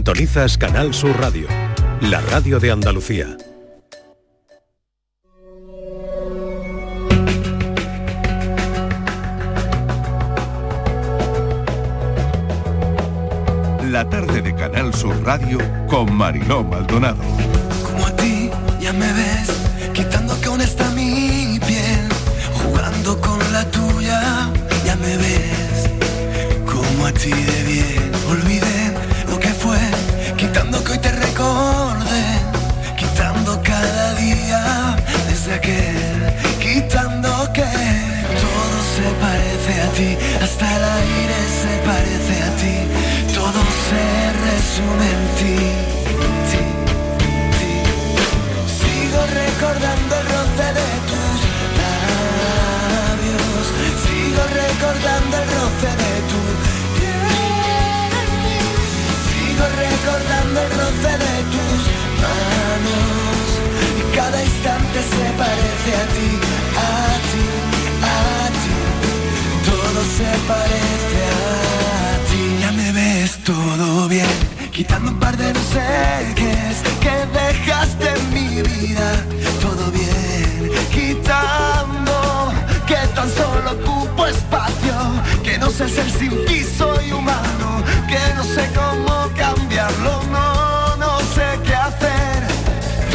Sintonizas Canal Sur Radio, la radio de Andalucía. La tarde de Canal Sur Radio con Mariló Maldonado. Como a ti ya me ves, hasta el aire se parece a ti, todo se resume en ti. ti, ti. Sigo recordando el roce de tus labios, sigo recordando el roce de tu piel, sigo recordando el roce de tus manos, y cada instante se parece a ti, se parece a ti, ya me ves todo bien, quitando un par de no sé qué es que dejaste en mi vida, todo bien, quitando que tan solo ocupo espacio, que no sé ser sin ti soy humano, que no sé cómo cambiarlo, no, no sé qué hacer,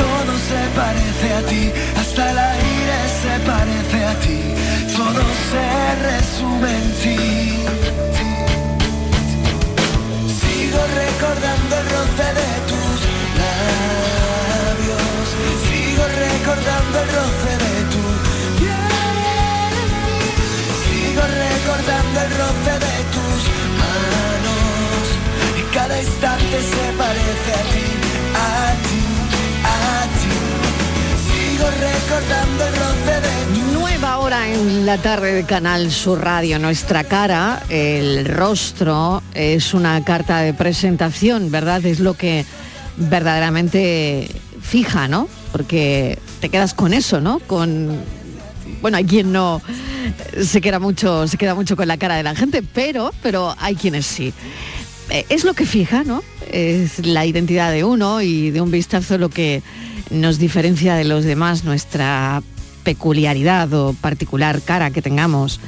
todo se parece a ti, hasta el aire se parece a ti, todo se resume en ti. Sigo recordando el roce de tus labios, sigo recordando el roce de tu piel, sigo recordando el roce de tus manos, y cada instante se parece a ti, a ti, a ti. Sigo recordando el roce En la tarde de Canal Sur Radio. Nuestra cara, el rostro, es una carta de presentación, ¿verdad? Es lo que verdaderamente fija, ¿no? Porque te quedas con eso, ¿no? Con bueno, hay quien no se queda mucho, se queda mucho con la cara de la gente, pero, pero hay quienes sí. Eh, Es lo que fija, ¿no? Es la identidad de uno y de un vistazo lo que nos diferencia de los demás, nuestra peculiaridad o particular cara que tengamos,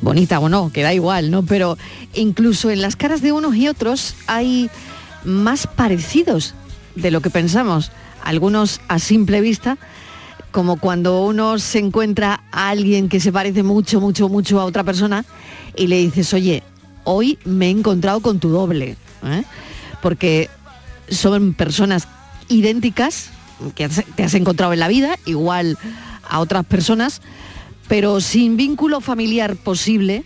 bonita o no, que da igual, ¿no? Pero incluso en las caras de unos y otros hay más parecidos de lo que pensamos. Algunos a simple vista, como cuando uno se encuentra a alguien que se parece mucho, mucho, mucho a otra persona y le dices, oye, hoy me he encontrado con tu doble, ¿eh? porque son personas idénticas que te has encontrado en la vida, igual a otras personas, pero sin vínculo familiar posible,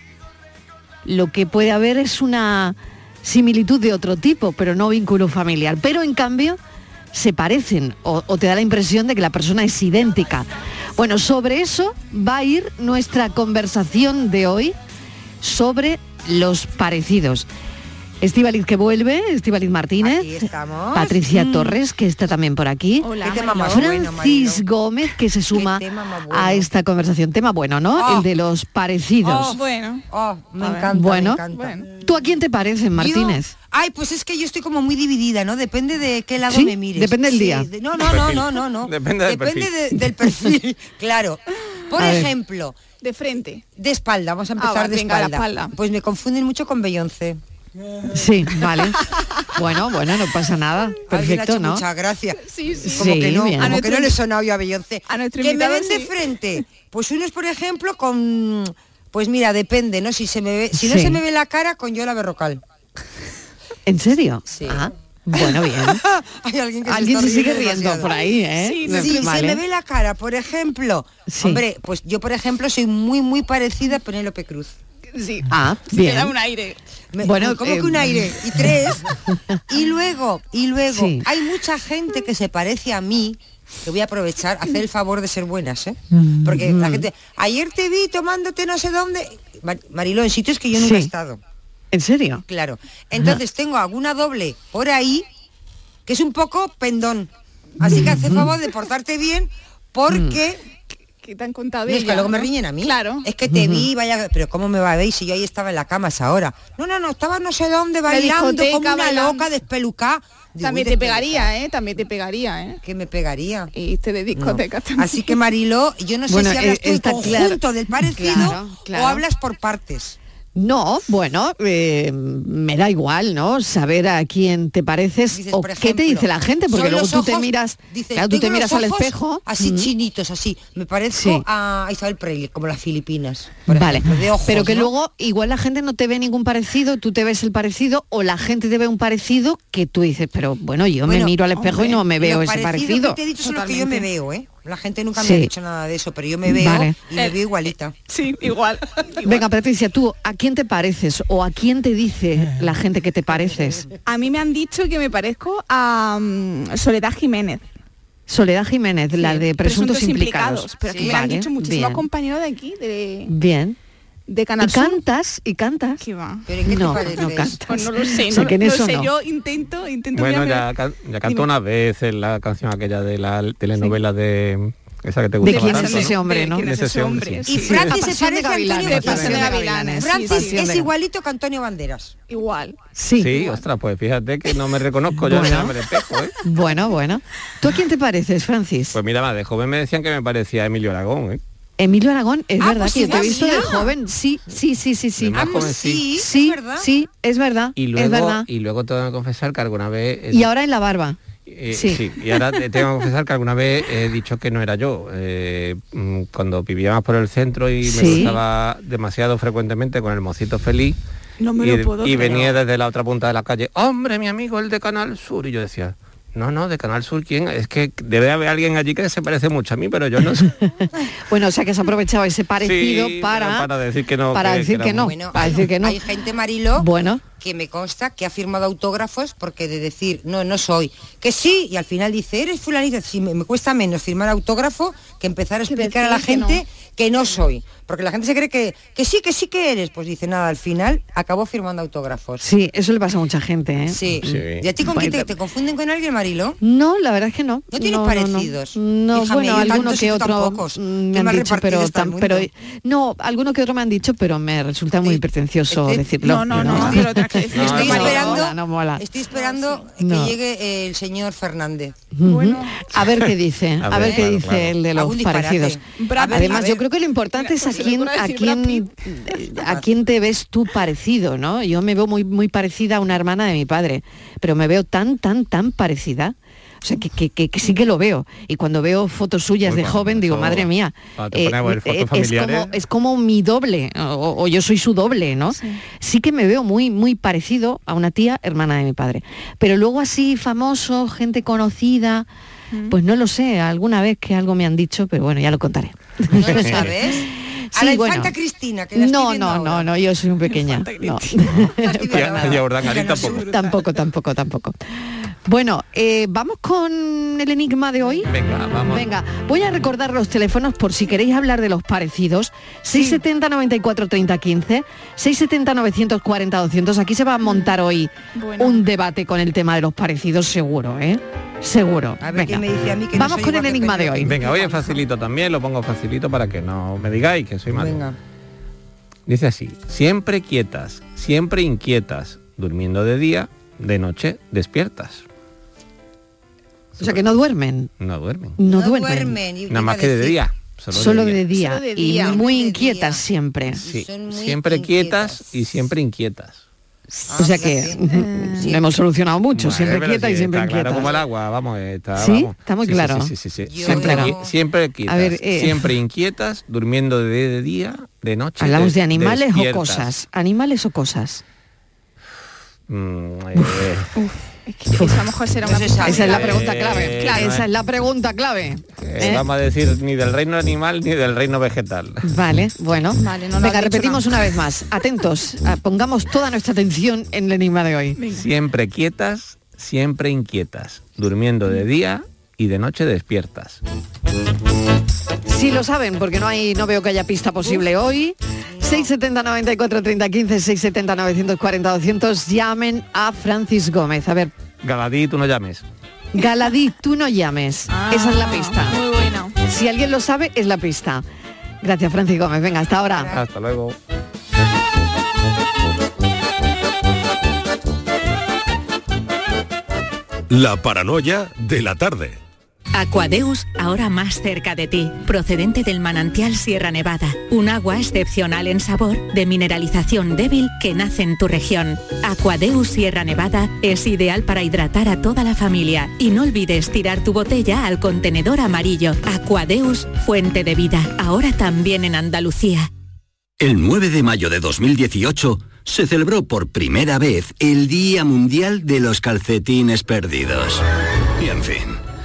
lo que puede haber es una similitud de otro tipo, pero no vínculo familiar. Pero en cambio se parecen o, te da la impresión de que la persona es idéntica. Bueno, sobre eso va a ir nuestra conversación de hoy sobre los parecidos. Estivaliz que vuelve, Estivaliz Martínez, Aquí estamos. Patricia Mm. Torres que está también por aquí, Hola, Qué tema más bueno, Francis Gómez que se suma bueno. a esta conversación. Tema bueno, ¿no? Oh. El de los parecidos. Oh, bueno. Oh, me encanta, Bueno. me encanta. ¿Tú a quién te pareces, Martínez? Yo- ay, pues es que yo estoy como muy dividida, ¿no? Depende de qué lado ¿Sí? me mires. Depende del Sí, día. de- no, no, no, no, no, no. Depende del Depende perfil. de- del perfil, claro. Por A ver. ejemplo, de frente. De espalda, vamos a Ah, empezar de venga, la espalda. espalda. Pues me confunden mucho con Beyoncé. Sí, vale. Bueno, bueno, no pasa nada. Perfecto, hecho ¿no? mucha gracia. Sí, sí. Como Sí, que no, bien. como que no le he sonado yo a Beyoncé. a nuestro que me ven de sí. frente. Pues unos, por ejemplo, con... Pues mira, depende, ¿no? Si se me ve, si no Sí. se me ve la cara, con Yola Berrocal. ¿En serio? Sí. Ah, bueno, bien. Hay alguien que Alguien se, se sigue riendo demasiado. por ahí, ¿eh? Sí, Me- sí, vale. se me ve la cara, por ejemplo. Sí. Hombre, pues yo, por ejemplo, soy muy, muy parecida a Penélope Cruz. Sí. Ah, bien. da un aire. Bueno, ¿cómo eh, que un aire? Y tres. y luego, y luego, Sí. hay mucha gente que se parece a mí, que voy a aprovechar, hacer el favor de ser buenas, ¿eh? Mm, Porque la gente, ayer te vi tomándote no sé dónde. Mar- Mariló, en sitios que yo nunca he estado. ¿En serio? Claro. Entonces tengo alguna doble por ahí que es un poco pendón. Así que hace favor de portarte bien porque que te han contado No, de es que luego me riñen a mí. Claro. Es que te vi, vaya, pero ¿cómo me va a ver si yo ahí estaba en la cama a esa hora? No, no, no, estaba no sé dónde bailando como una bailando. loca despelucada. Digo, También te pegaría, ¿eh? También te pegaría, ¿eh? Que me pegaría. Y te de No. discoteca también. Así que Mariló, yo no sé Bueno, si hablas eh, tú en conjunto claro. del parecido Claro, claro. o hablas por partes. No, bueno, eh, me da igual, ¿no? Saber a quién te pareces Dices, o por qué te dice la gente, porque luego tú te miras, dices, claro, tú te miras al espejo. Así mm, chinitos, así. Me parezco Sí. a Isabel Presley, como las Filipinas. por Vale, ejemplo, de ojos, pero que ¿no? luego igual la gente no te ve ningún parecido, tú te ves el parecido o la gente te ve un parecido que tú dices, pero bueno, yo me miro al espejo y no me veo ese parecido. que te he dicho los que yo me veo, ¿eh? La gente nunca Sí. me ha dicho nada de eso, pero yo me veo Vale. y me veo igualita. Sí, igual. Venga, Patricia, tú, ¿a quién te pareces o a quién te dice la gente que te pareces? A mí me han dicho que me parezco a mm, Soledad Jiménez. Soledad Jiménez, la de presuntos, implicados. Pero que me han dicho muchísimos compañeros de aquí, de, Bien. De ¿Y Canal Sur. cantas? ¿Y cantas? ¿Qué va? ¿Pero en qué No, te no cantas. Pues no lo sé, O sea, no, que no eso sé, no. yo intento, intento Bueno, ya, can- ya cantó una vez en la canción aquella de la telenovela de esa que te ¿De gusta quién bastante, es ese hombre, de no? quién es De ese hombre, sí. Y. Francis se de parece a Antonio De pasión de de Gavilanes, Francis sí. es igualito que Antonio Banderas. Igual. Sí. Sí, ostras, pues fíjate que no me reconozco yo en Bueno. el espejo, ¿eh? Bueno, bueno. ¿Tú a quién te pareces, Francis? Pues mira, más de joven me decían que me parecía Emilio Aragón, ¿eh? Emilio Aragón, es Ah, verdad pues que yo te he visto de joven. Sí, sí, sí, sí, sí. Ah, joven, sí. sí, Sí, es verdad. sí, es verdad. Y es luego, verdad. y luego tengo que confesar que alguna vez... eh, Y ahora en la barba. eh, sí. sí. y ahora te tengo que confesar que alguna vez he dicho que no era yo. Eh, mm, cuando vivíamos por el centro y me Sí. cruzaba demasiado frecuentemente con el mocito feliz, No me y, lo puedo y creer. venía desde la otra punta de la calle, hombre, mi amigo, el de Canal Sur. Y yo decía, no, no, de Canal Sur, ¿quién? Es que debe haber alguien allí que se parece mucho a mí, pero yo no sé. Bueno, o sea que has aprovechado ese parecido Sí, para, para decir que no, para que- decir que no. Bueno, para decir que no. hay gente, Marilo, Bueno, que me consta que ha firmado autógrafos porque de decir, no, no soy, que sí, y al final dice, eres fulanita, sí, me, me cuesta menos firmar autógrafo que empezar a explicar a la que gente que no. soy. Porque la gente se cree que, que sí, que sí que eres. Pues dice, nada, al final acabó firmando autógrafos. sí, eso le pasa a mucha gente, ¿eh? Sí. Sí. ¿Y a ti con quién te, te confunden con alguien, Marilo? No, la verdad es que no. ¿No tienes parecidos? No, Fíjame, bueno, alguno que otro mm, me han dicho, pero, tan- pero no, alguno que otro me han dicho, pero me resulta muy Estoy- pretencioso estoy- decirlo. No, no, no, No, Estoy no, esperando, mola, no mola. estoy esperando No. que llegue el señor Fernández. Bueno. a ver qué dice, a, A ver, qué claro, dice claro. el de los parecidos. Brad. Además, yo creo que lo importante es a me quién, a quién, a quién te ves tú parecido, ¿no? Yo me veo muy, muy parecida a una hermana de mi padre, pero me veo tan, tan, tan parecida. O sea, que, que- que- que sí que lo veo. Y cuando veo fotos suyas Uy, de joven, digo, madre mía. a ver fotos es, como, es como mi doble, o, o yo soy su doble, ¿no? Sí. que me veo muy, muy parecido a una tía hermana de mi padre. Pero luego así, famoso, gente conocida, pues no lo sé, alguna vez que algo me han dicho, pero bueno, ya lo contaré. ¿No lo sabes? A Sí, la bueno. infanta Cristina, que la estoy No, no, ahora. no, no, yo soy muy pequeña. No. La Y a- a tampoco. Tampoco, tampoco, tampoco. Bueno, eh, vamos con el enigma de hoy. Venga, vamos. Venga, voy a recordar los teléfonos por si queréis hablar de los parecidos. 670 94 30 15, 670 940 200. Aquí se va a montar hoy Bueno. un debate con el tema de los parecidos, seguro, ¿eh? Seguro. A ver Venga. quién me dice a mí que no Vamos con el enigma de hoy. Venga, hoy es facilito también, lo pongo facilito para que no me digáis que soy malo. Venga. Dice así, siempre quietas, siempre inquietas, durmiendo de día, de noche despiertas. O sea que no duermen. No duermen. No, No duermen. duermen. y Nada más que de día. Solo, Solo de de día. día. Solo de Y día. muy De inquietas día. siempre. Sí, muy siempre quietas inquietas. y siempre inquietas. O sea Ah, que lo hemos solucionado mucho, Vale, siempre quieta sí, y siempre está inquieta. claro como el agua, vamos, está, ¿Sí? vamos. Está muy Sí, claro. Sí, sí, sí, sí. Siempre, Claro. siempre quietas, A ver, eh, siempre inquietas, durmiendo de, de día, de noche. ¿Hablamos des- de animales o cosas? ¿Animales o cosas? Mm, eh, Es que eso a lo mejor será No una se cosa- sabe. Esa es la Eh, pregunta clave. claro. Esa es la pregunta clave. eh, ¿eh? Vamos a decir ni del reino animal ni del reino vegetal. Vale, bueno. Vale, no lo Venga, repetimos nada. una vez más. Atentos, pongamos toda nuestra atención en el enigma de hoy. Siempre quietas, siempre inquietas, durmiendo de día y de noche despiertas. Si lo saben, porque no hay, no veo que haya pista posible hoy. 670 94 30 15, 670 940 200. Llamen a Francis Gómez. A ver, Galadí, tú no llames. Galadí, tú no llames. Ah, Esa es la pista. Muy buena. Si alguien lo sabe, es la pista. Gracias, Francis Gómez. Venga, hasta ahora. Hasta luego. La paranoia de la tarde. Aquadeus, ahora más cerca de ti, procedente del manantial Sierra Nevada, un agua excepcional en sabor, de mineralización débil que nace en tu región. Aquadeus Sierra Nevada es ideal para hidratar a toda la familia y no olvides tirar tu botella al contenedor amarillo. Aquadeus, fuente de vida, ahora también en Andalucía. El 9 de mayo de 2018 se celebró por primera vez el Día Mundial de los Calcetines Perdidos. Y en fin,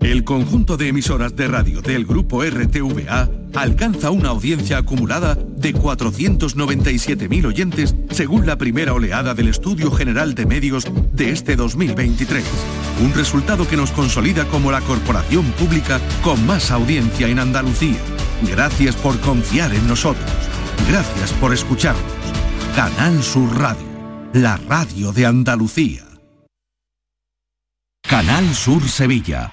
El conjunto de emisoras de radio del grupo RTVA alcanza una audiencia acumulada de 497.000 oyentes según la primera oleada del Estudio General de Medios de este 2023. Un resultado que nos consolida como la corporación pública con más audiencia en Andalucía. Gracias por confiar en nosotros. Gracias por escucharnos. Canal Sur Radio, la radio de Andalucía. Canal Sur Sevilla.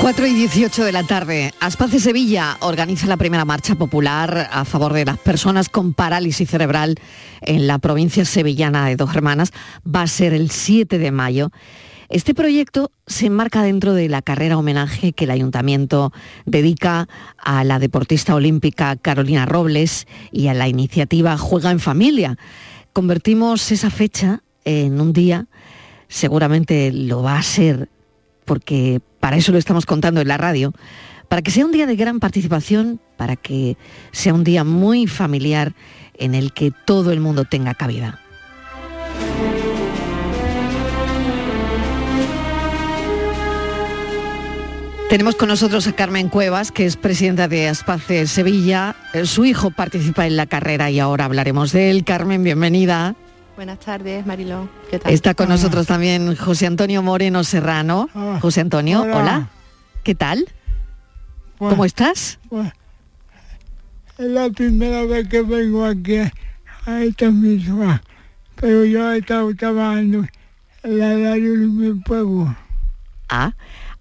4 y 18 de la tarde, Aspace Sevilla organiza la primera marcha popular a favor de las personas con parálisis cerebral en la provincia sevillana de Dos Hermanas. Va a ser el 7 de mayo. Este proyecto se enmarca dentro de la carrera homenaje que el ayuntamiento dedica a la deportista olímpica Carolina Robles y a la iniciativa Juega en Familia. Convertimos esa fecha en un día, seguramente lo va a ser porque para eso lo estamos contando en la radio, para que sea un día de gran participación, para que sea un día muy familiar en el que todo el mundo tenga cabida. Tenemos con nosotros a Carmen Cuevas, que es presidenta de Aspace Sevilla. Eh, Su hijo participa en la carrera y ahora hablaremos de él. Carmen, bienvenida. Buenas tardes, Mariló. ¿Qué tal? Está con nosotros también José Antonio Moreno Serrano. José Antonio, hola. Hola. ¿Qué tal? Pues- ¿Cómo estás? Pues, es la primera vez que vengo aquí a esta emisora, pero yo he estado trabajando en la radio de mi pueblo. Ah,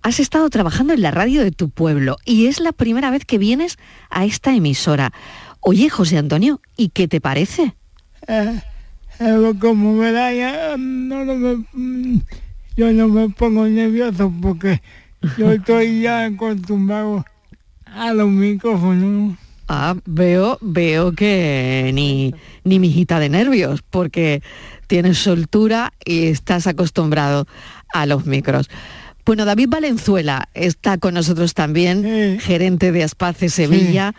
has estado trabajando en la radio de tu pueblo y es la primera vez que vienes a esta emisora. Oye, José Antonio, ¿y qué te parece? Eh, como verá, ya no, no me, yo no me pongo nervioso porque yo estoy ya acostumbrado a los micrófonos. Ah, veo, veo que ni, ni mijita de nervios, porque tienes soltura y estás acostumbrado a los micros. Bueno, David Valenzuela está con nosotros también, gerente de Aspace Sevilla.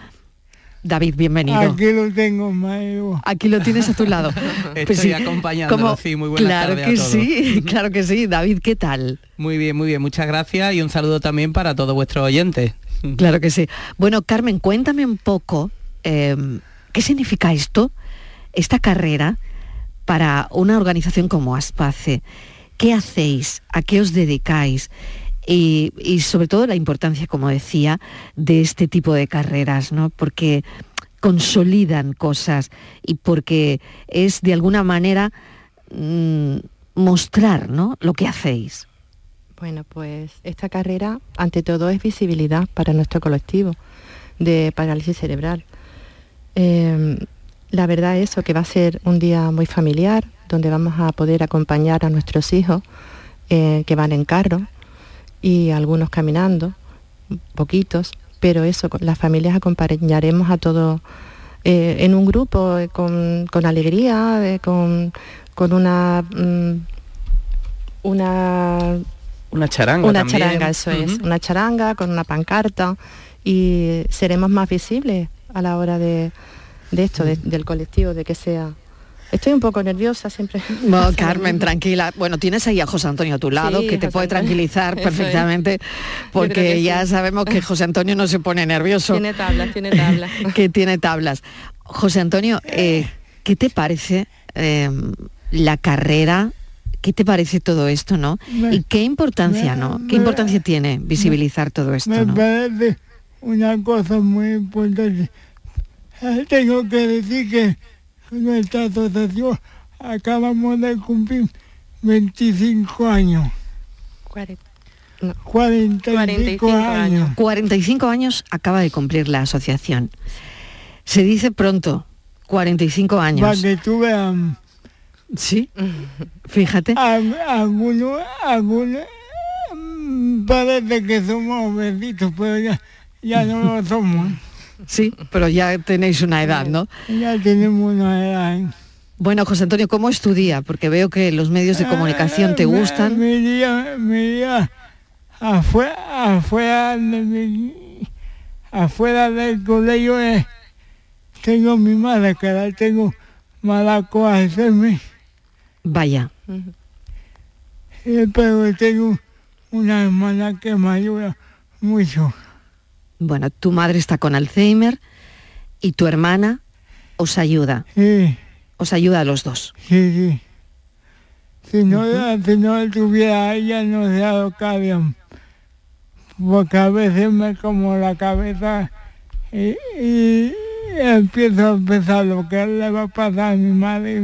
David, bienvenido. Aquí lo tengo, Mario. Aquí lo tienes a tu lado. Estoy acompañándolo, sí, muy buenas claro tardes que a todos. sí, claro que sí. David, ¿qué tal? Muy bien, muy bien, muchas gracias y un saludo también para todos vuestros oyentes. Claro que sí. Bueno, Carmen, cuéntame un poco eh, qué significa esto, esta carrera, para una organización como Aspace. ¿Qué hacéis? ¿A qué os dedicáis? Y, sobre todo la importancia, como decía, de este tipo de carreras, ¿no? Porque consolidan cosas y porque es de alguna manera mm, mostrar ¿no? lo que hacéis. Bueno, pues esta carrera, ante todo, es visibilidad para nuestro colectivo de parálisis cerebral. Eh, la verdad es que va a ser un día muy familiar, donde vamos a poder acompañar a nuestros hijos eh, que van en carro y algunos caminando, poquitos, pero eso, las familias acompañaremos a todos eh, en un grupo eh, con, con alegría, eh, con, con una... mm, una Una charanga una también. charanga, eso es, una charanga con una pancarta y seremos más visibles a la hora de, de esto, de- del colectivo, de que sea... Estoy un poco nerviosa siempre. No, Carmen, tranquila. Bueno, tienes ahí a José Antonio a tu lado, Sí, que te José puede Antonio. tranquilizar es. perfectamente, porque ya sí. sabemos que José Antonio no se pone nervioso. Tiene tablas, tiene tablas. que tiene tablas. José Antonio, eh, ¿qué te parece eh, la carrera? ¿Qué te parece todo esto, no? Me- ¿Y qué importancia, me- no? ¿Qué me- importancia tiene visibilizar todo esto, Me no? parece una cosa muy importante. Eh, Tengo que decir que nuestra asociación acabamos de cumplir 25 años. 45, años. 45 años acaba de cumplir la asociación. Se dice pronto, 45 Para años. que tú veas. Sí, fíjate. Algunos, algunos, mm, parece que somos benditos, pero ya, ya no lo somos. Sí, pero ya tenéis una edad, ¿no? Ya tenemos una edad. Bueno, José Antonio, ¿cómo es tu día? Porque veo que los medios de comunicación te gustan. Mi día, mi día afuera, afuera, de mi- afuera del colegio tengo mi madre, que la tengo mala cohacerme. Vaya. Eh, Pero tengo una hermana que me ayuda mucho. Bueno, tu madre está con Alzheimer y tu hermana os ayuda. Sí, Os ayuda a los dos. sí, sí. Si no, si no estuviera ella, no a lo harían. Porque a veces me como la cabeza y, y empiezo a pensar lo que le va a pasar a mi madre.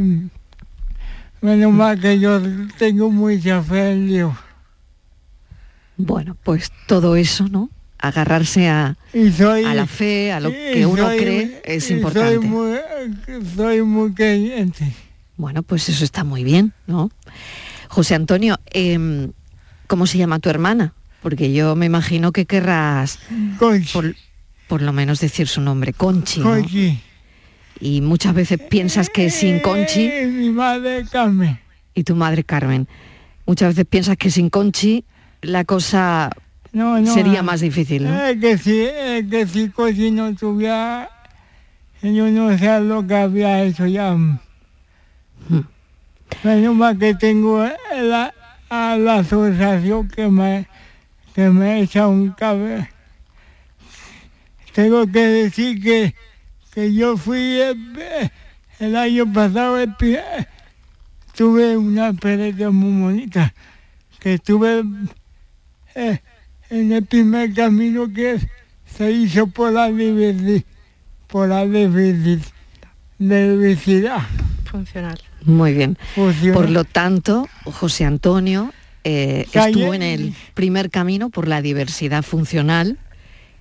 Menos mal que yo tengo mucha fe en Dios. Bueno, pues todo eso, ¿no? Agarrarse a, soy, a la fe, a lo que uno soy- cree es importante. Soy muy, soy muy creyente. Bueno, pues eso está muy bien, ¿no? José Antonio, em, ¿cómo se llama tu hermana? Porque yo me imagino que querrás por, por lo menos decir su nombre, Conchi. ¿no? Conchi. Y muchas veces piensas que sin Conchi Eh, mi madre Carmen. y tu madre Carmen, muchas veces piensas que sin Conchi la cosa No, no, sería más difícil, ¿no? Es que si, es que si Conchi no tuviera, yo no sé lo que había hecho ya. Menos mal que tengo la, a la asociación que me, que me echa un cable. Tengo que decir que, que yo fui el, el año pasado, el tuve una experiencia muy bonita, que estuve eh, en el primer camino que se hizo por la diversidad, por la diversi- diversidad. Funcional. Muy bien. Por lo tanto, José Antonio eh, estuvo en el primer camino por la diversidad funcional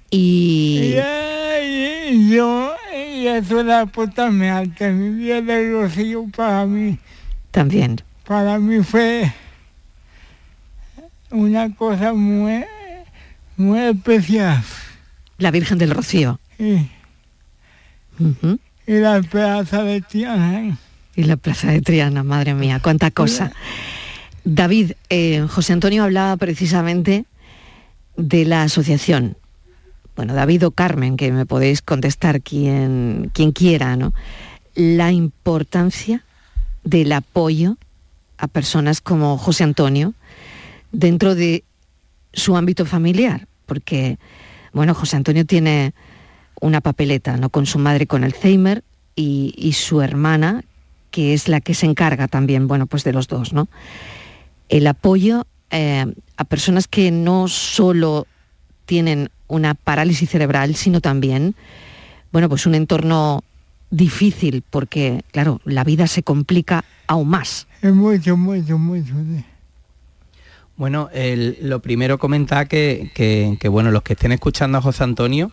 y... Y, y yo, y eso era apuntarme ante mi vida de Rocío para mí, También. para mí fue una cosa muy, muy especial. La Virgen del Rocío. Sí. Y la plaza de Triana. Y la plaza de Triana, madre mía, cuánta cosa. David, eh, José Antonio hablaba precisamente de la asociación. Bueno, David o Carmen, que me podéis contestar quien, quien quiera, ¿no? La importancia del apoyo a personas como José Antonio dentro de su ámbito familiar, porque, bueno, José Antonio tiene una papeleta, ¿no? Con su madre con Alzheimer y, su hermana, que es la que se encarga también, bueno, pues de los dos, ¿no? El apoyo eh, a personas que no solo tienen una parálisis cerebral, sino también, bueno, pues un entorno difícil, porque, claro, la vida se complica aún más. Es. Bueno, el- lo primero comentar que, que- que, bueno, los que estén escuchando a José Antonio,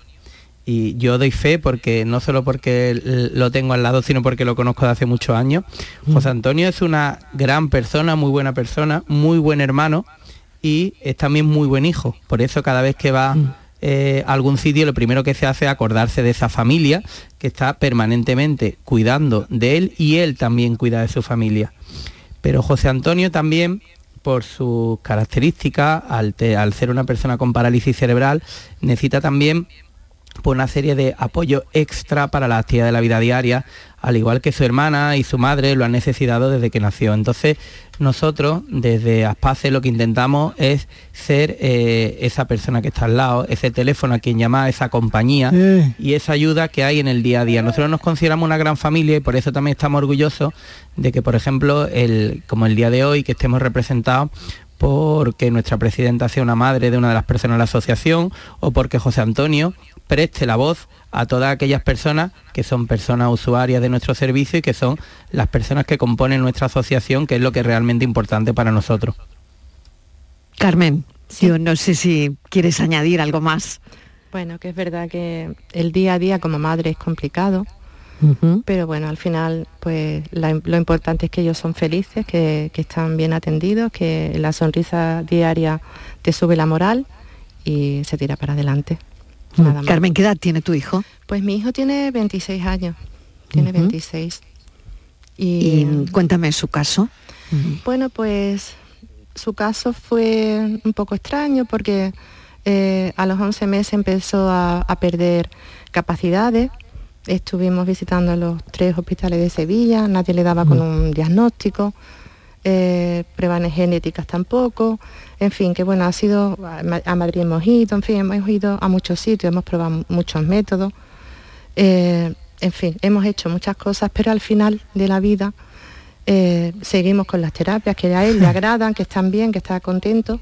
y yo doy fe porque no solo porque lo tengo al lado, sino porque lo conozco de hace muchos años. José Antonio es una gran persona, muy buena persona, muy buen hermano y es también muy buen hijo. Por eso cada vez que va eh, a algún sitio, lo primero que se hace es acordarse de esa familia que está permanentemente cuidando de él y él también cuida de su familia. Pero José Antonio también, por sus características, al, ser una persona con parálisis cerebral, necesita también pues, una serie de apoyo extra para la actividad de la vida diaria, al igual que su hermana y su madre lo han necesitado desde que nació. Entonces, nosotros desde Aspace lo que intentamos es ser eh, esa persona que está al lado, ese teléfono a quien llamar, esa compañía y esa ayuda que hay en el día a día. Nosotros nos consideramos una gran familia y por eso también estamos orgullosos de que, por ejemplo, el, como el día de hoy, que estemos representados porque nuestra presidenta sea una madre de una de las personas de la asociación o porque José Antonio preste la voz a todas aquellas personas que son personas usuarias de nuestro servicio y que son las personas que componen nuestra asociación, que es lo que es realmente importante para nosotros. Carmen, yo no sé si quieres añadir algo más. Bueno, que es verdad que el día a día como madre es complicado, pero bueno, al final pues la- lo importante es que ellos son felices, que, que están bien atendidos, que la sonrisa diaria te sube la moral y se tira para adelante. Nada más. Carmen, ¿qué edad tiene tu hijo? Pues mi hijo tiene 26 años, tiene Ujú. 26. Y, Y cuéntame su caso. bueno, pues su caso fue un poco extraño porque eh, a los 11 meses empezó a, a perder capacidades. Estuvimos visitando los tres hospitales de Sevilla, nadie le daba con un diagnóstico, eh, pruebas genéticas tampoco. En fin, que bueno, ha sido, a Ma- a Madrid hemos ido, en fin, hemos ido a muchos sitios, hemos probado muchos métodos. Eh, en fin, hemos hecho muchas cosas, pero al final de la vida eh, seguimos con las terapias que a él le agradan, que están bien, que está contento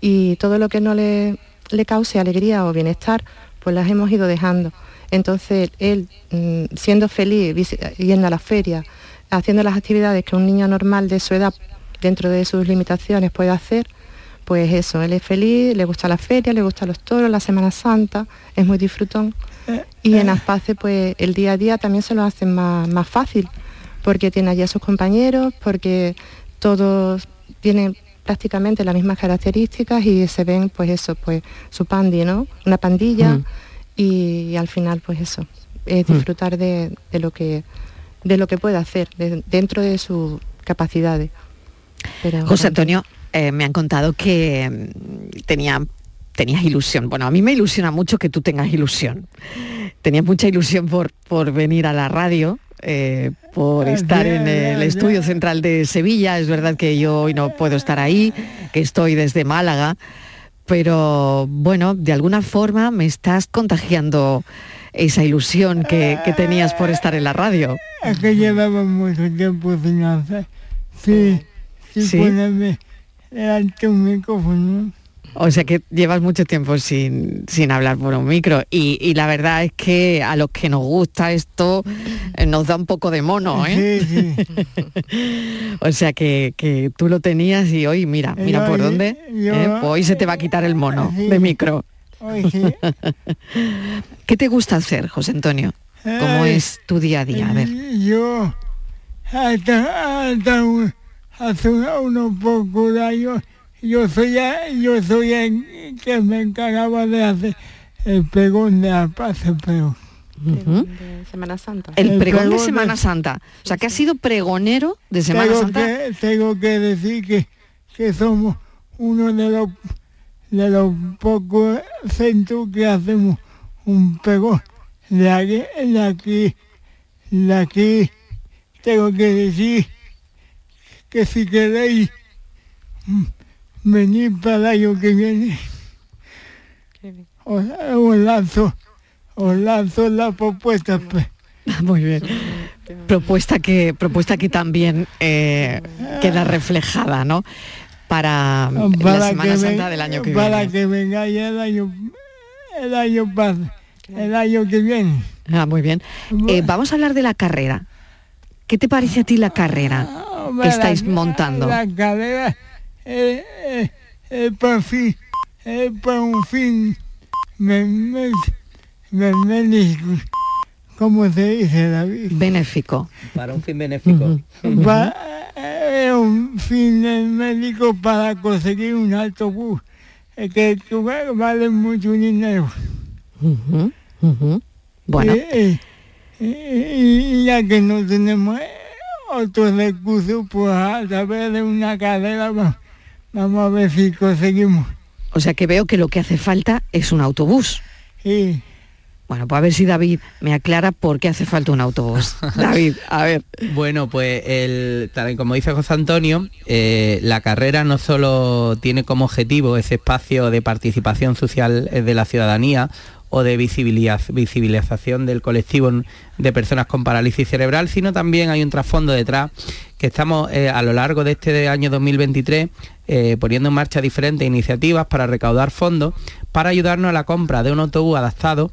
y todo lo que no le, le cause alegría o bienestar, pues las hemos ido dejando. Entonces él, mm, siendo feliz, yendo a la feria, haciendo las actividades que un niño normal de su edad, dentro de sus limitaciones, puede hacer, pues eso, él es feliz, le gusta la feria, le gustan los toros, la Semana Santa, es muy disfrutón. Y en Aspace, pues el día a día también se lo hacen más, más fácil, porque tiene allí a sus compañeros, porque todos tienen prácticamente las mismas características y se ven, pues eso, pues su pandi, ¿no? Una pandilla Mm. y, y al final, pues eso, es Mm. disfrutar de, de lo que de lo que puede hacer de- dentro de sus capacidades. Pero, José Antonio, eh, me han contado que mm, tenía, tenías ilusión. Bueno, a mí me ilusiona mucho que tú tengas ilusión. Tenías mucha ilusión por, por venir a la radio, eh, por Ah, estar en el estudio central de Sevilla. Es verdad que yo hoy no puedo estar ahí, que estoy desde Málaga, pero bueno, de alguna forma me estás contagiando esa ilusión que, que tenías por estar en la radio. Es que llevaba mucho tiempo sin hacer. Sí, sí, Sí. ponerme delante un micrófono. O sea que llevas mucho tiempo sin, sin hablar por un micro y, y la verdad es que a los que nos gusta esto eh, nos da un poco de mono, ¿eh? Sí, sí. O sea que, que tú lo tenías y hoy mira, mira Yo por dónde. yo- ¿eh? Pues hoy se te va a quitar el mono Sí. de micro. ¿Qué te gusta hacer, José Antonio? ¿Cómo Ay, es tu día a día? A ver. Yo, hasta, hasta un- hace unos pocos años, yo soy yo soy el que me encargaba de hacer el pregón de la paz, pero de Semana Santa. El, El pregón de pregón de- Semana Santa. O sea, que ha sido pregonero de Semana tengo Santa. Que, tengo que decir que, que somos uno de los de los pocos centros que hacemos un pregón. De aquí, de aquí, de aquí tengo que decir que si queréis mm, venir para el año que viene, os, os lanzo, os lanzo la propuesta. pues. Muy bien. Propuesta que, propuesta que también eh, queda reflejada, ¿no? Para la para Semana que Santa ven- del año que para viene. que vengáis el año el año pas- el año que viene Ah, muy bien. Eh, vamos a hablar de la carrera. ¿Qué te parece a ti la carrera que La- estáis montando? la cadera es, es- es para fin para un fin me, me, me- me- ¿cómo se dice David? Benéfico. Para un fin benéfico. Va- es un fin médico para conseguir un autobús eh, que, que va- vale mucho dinero Ujú, ujú. Bueno, Y, ya que no tenemos eh, otros recursos, pues a través de una cadera va- vamos a ver si conseguimos. o sea que veo que lo que hace falta es un autobús. Sí. Bueno, pues a ver si David me aclara por qué hace falta un autobús. David, a ver. Bueno, pues el, tal y como dice José Antonio, eh, la carrera no solo tiene como objetivo ese espacio de participación social de la ciudadanía o de visibiliz- visibilización del colectivo de personas con parálisis cerebral, sino también hay un trasfondo detrás que estamos eh, a lo largo de este año 2023 eh, poniendo en marcha diferentes iniciativas para recaudar fondos para ayudarnos a la compra de un autobús adaptado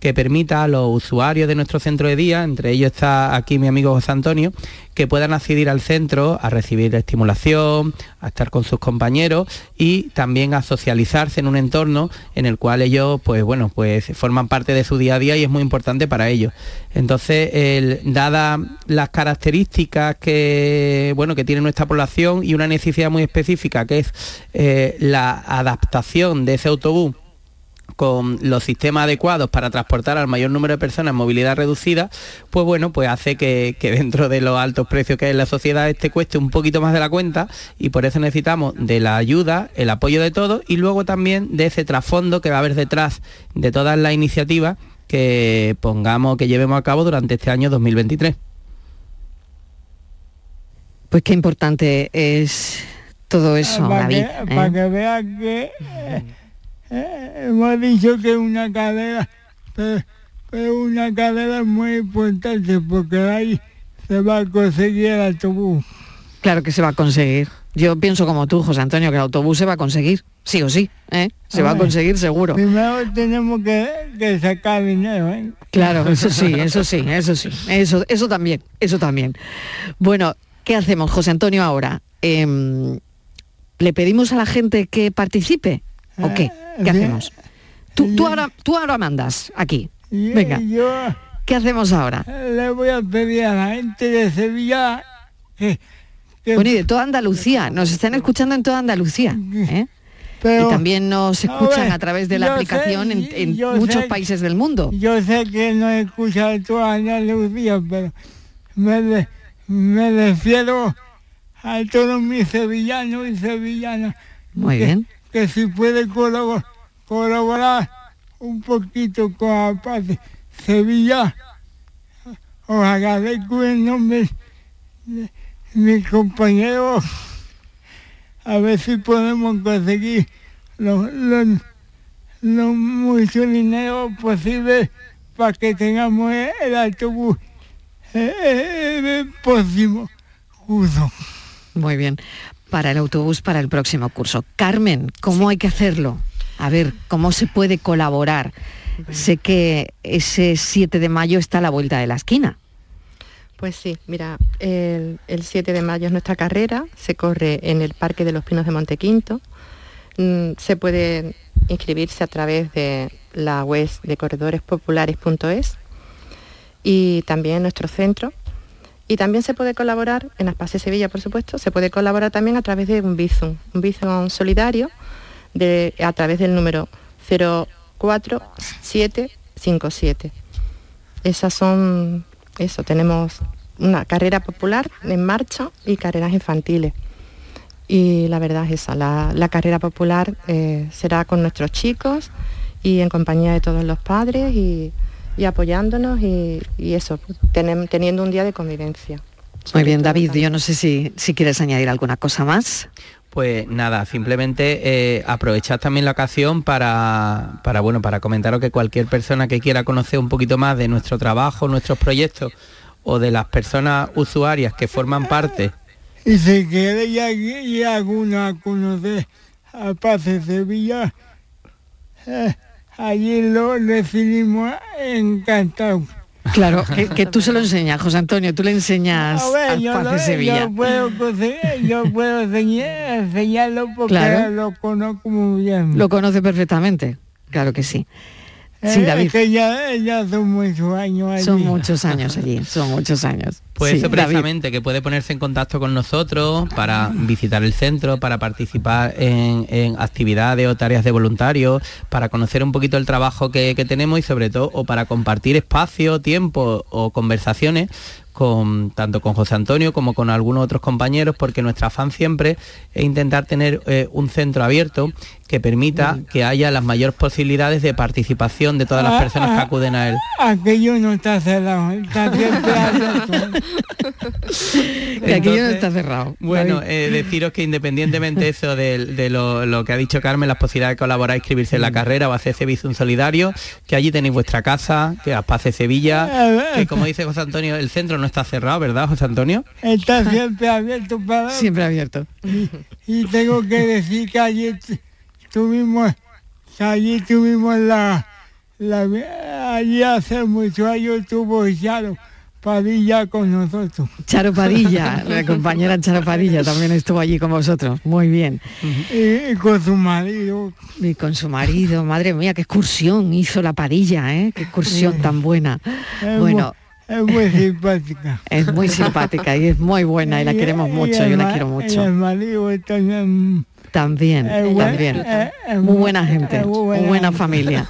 que permita a los usuarios de nuestro centro de día, entre ellos está aquí mi amigo José Antonio, que puedan acceder al centro a recibir estimulación, a estar con sus compañeros y también a socializarse en un entorno en el cual ellos, pues bueno, pues forman parte de su día a día y es muy importante para ellos. Entonces, el- dadas las características que bueno que tiene nuestra población y una necesidad muy específica que es eh, la adaptación de ese autobús con los sistemas adecuados para transportar al mayor número de personas en movilidad reducida, pues bueno, pues hace que, que dentro de los altos precios que hay en la sociedad este cueste un poquito más de la cuenta y por eso necesitamos de la ayuda, el apoyo de todos y luego también de ese trasfondo que va a haber detrás de todas las iniciativas que pongamos, que llevemos a cabo durante este año 2023. Pues qué importante es todo eso, para, David. que, ¿eh? para que vean que eh, eh, hemos dicho que una cadera, pero, pero una cadera muy importante porque ahí se va a conseguir el autobús. Claro que se va a conseguir. Yo pienso como tú, José Antonio, que el autobús se va a conseguir, sí o sí, ¿eh? Se va a conseguir seguro. Primero tenemos que, que sacar dinero, ¿eh? Claro, eso sí, eso sí, eso sí, eso, eso también, eso también. Bueno, ¿qué hacemos, José Antonio, ahora? Em, ¿Le pedimos a la gente que participe? ¿O qué? ¿Qué hacemos? Tú, tú ahora, tú ahora mandas aquí. Venga, ¿qué hacemos ahora? le voy a pedir a la gente de Sevilla que, que Bueno, y de toda Andalucía, nos están escuchando en toda Andalucía. ¿eh? Pero- y también nos A escuchan ver, a través de la aplicación sé- en, muchos sé- países del mundo. Yo sé que no escucha toda Andalucía, pero me, de- me refiero a todos mis sevillanos y sevillanas. Muy bien. Que si puede colabor- colaborar un poquito con la paz Sevilla, os agradezco en nombre de mis compañeros a ver si podemos conseguir lo, lo- lo mucho dinero posible para que tengamos el, el autobús eh, eh, el próximo curso. Muy bien. Para el autobús para el próximo curso. Carmen, ¿cómo hay que hacerlo? A ver, ¿cómo se puede colaborar? Sé que ese 7 de mayo está a la vuelta de la esquina. Pues sí, mira, el, el 7 de mayo es nuestra carrera, se corre en el Parque de los Pinos de Montequinto. Mm, se puede inscribirse a través de la web de corredorespopulares.es y también nuestro centro, Y también se puede colaborar, en Aspace Sevilla por supuesto, se puede colaborar también a través de un Bizum, un Bizum solidario de, a través del número 04757. Esas son, eso, tenemos una carrera popular en marcha y carreras infantiles. Y la verdad es esa, la, la carrera popular eh, será con nuestros chicos y en compañía de todos los padres y, y apoyándonos y, y eso, tenem- teniendo un día de convivencia. Muy bien, David, yo no sé si, si quieres añadir alguna cosa más. Pues nada, simplemente eh, aprovechar también la ocasión para, para, bueno, para comentaros que cualquier persona que quiera conocer un poquito más de nuestro trabajo, nuestros proyectos o de las personas usuarias que forman parte Y si quiere ir aquí y alguno a conocer a Paz de Sevilla, eh, allí lo recibimos encantado. Claro, que, que tú se lo enseñas, José Antonio, tú le enseñas A ver, al yo, lo- de Sevilla. yo puedo, yo puedo enseñar- enseñarlo porque Claro. lo conozco muy bien. Lo conoce perfectamente, claro que sí. Sí, Eh, David. es que ya, ya son muchos años allí. Son muchos años allí, son muchos años. Pues Sí, eso David. precisamente, que puede ponerse en contacto con nosotros para visitar el centro, para participar en, en actividades o tareas de voluntarios, para conocer un poquito el trabajo que, que tenemos y sobre todo o para compartir espacio, tiempo o conversaciones con tanto con José Antonio como con algunos otros compañeros, porque nuestra afán siempre es intentar tener eh, un centro abierto que permita que haya las mayores posibilidades de participación de todas las Ah, personas que ah, acuden a él. Aquello no está cerrado, está siempre abierto. Que no está cerrado. Bueno, eh, deciros que independientemente eso de, de lo, lo que ha dicho Carmen, las posibilidades de colaborar, inscribirse en la carrera o hacer ese Bizum solidario, que allí tenéis vuestra casa, que Aspace Sevilla, que como dice José Antonio, el centro no está cerrado, ¿verdad, José Antonio? Está siempre abierto para... Siempre abierto. Y, y tengo que decir que allí tuvimos, allí tuvimos la, la... Allí hace muchos años tuvo Charo Padilla con nosotros. Charo Padilla, la compañera Charo Padilla también estuvo allí con vosotros. Muy bien. Y, y con su marido. Y con su marido, madre mía, qué excursión hizo la Padilla, ¿eh? Qué excursión tan buena. Es Bueno, muy, es muy simpática. es muy simpática y es muy buena y la queremos mucho, yo la quiero Y el mucho. marido también... También, también. Muy buena gente, muy buena familia.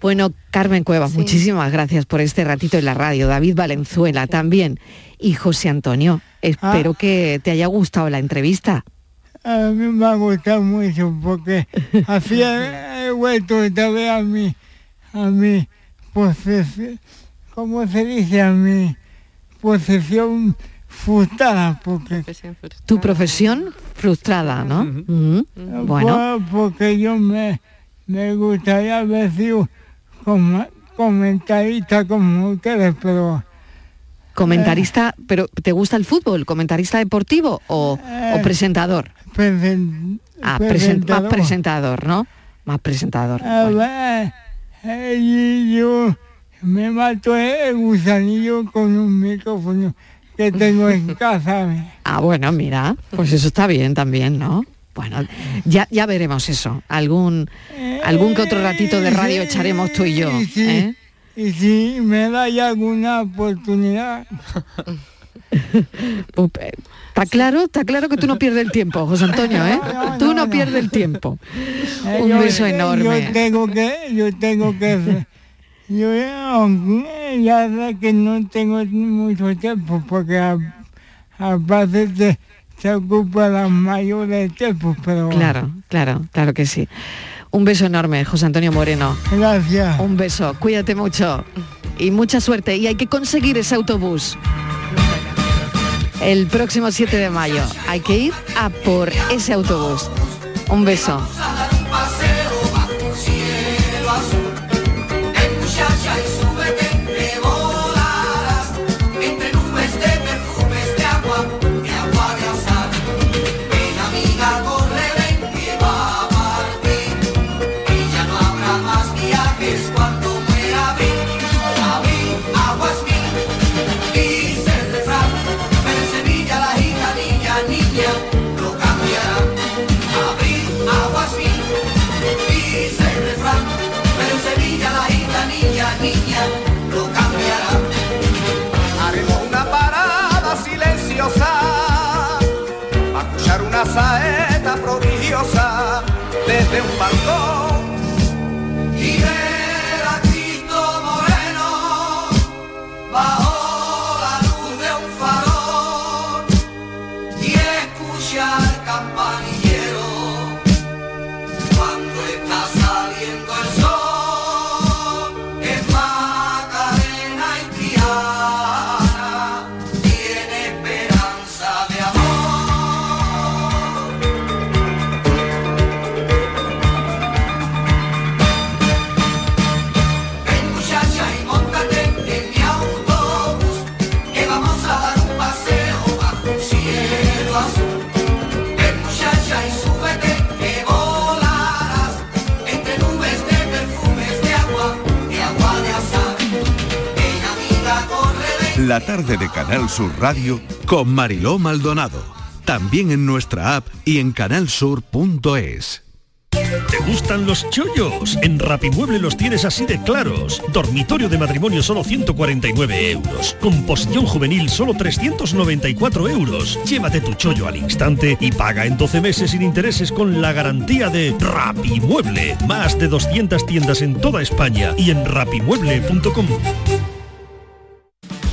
Bueno, Carmen Cuevas, muchísimas gracias por este ratito en la radio. David Valenzuela también. Y José Antonio, espero Ah. que te haya gustado la entrevista. A mí me ha gustado mucho porque así he, vuelto otra vez a mi, a mi posesión, ¿cómo se dice? A mi posesión frustrada porque Tu profesión frustrada, ¿no? Ujú. Bueno, Pues, porque yo me, me gustaría haber sido como, comentarista como ustedes, pero comentarista, pero ¿te gusta el fútbol? ¿Comentarista deportivo o, o presentador? presen- Ah, presen- más presentador. presentador, ¿no? Más presentador. A ver, eh, yo me mato el gusanillo con un micrófono que tengo en casa. Ah, bueno, mira, pues eso está bien también, ¿no? Bueno, ya, ya veremos eso. Algún, algún que otro ratito de radio echaremos tú y yo. Y si, ¿eh? y si me dais alguna oportunidad, eh, Está claro, está claro que tú no pierdes el tiempo, José Antonio, ¿eh? Tú no pierdes el tiempo. eh, Un yo- beso Yo enorme. tengo que, yo tengo que, yo ya sé que no tengo mucho tiempo porque a- aparte se, se ocupa la mayor del tiempo, pero Claro, claro, claro que sí. Un beso enorme, José Antonio Moreno. Gracias. Un beso, cuídate mucho y mucha suerte. Y hay que conseguir ese autobús. El próximo 7 de mayo hay que ir a por ese autobús. Un beso. Saeta prodigiosa desde un balcón La tarde de Canal Sur Radio con Mariló Maldonado. También en nuestra app y en canalsur.es. ¿Te gustan los chollos? En Rapimueble los tienes así de claros. Dormitorio de matrimonio solo 149 euros. Composición juvenil solo 394 euros. Llévate tu chollo al instante y paga en 12 meses sin intereses con la garantía de Rapimueble. Más de 200 tiendas en toda España y en rapimueble.com.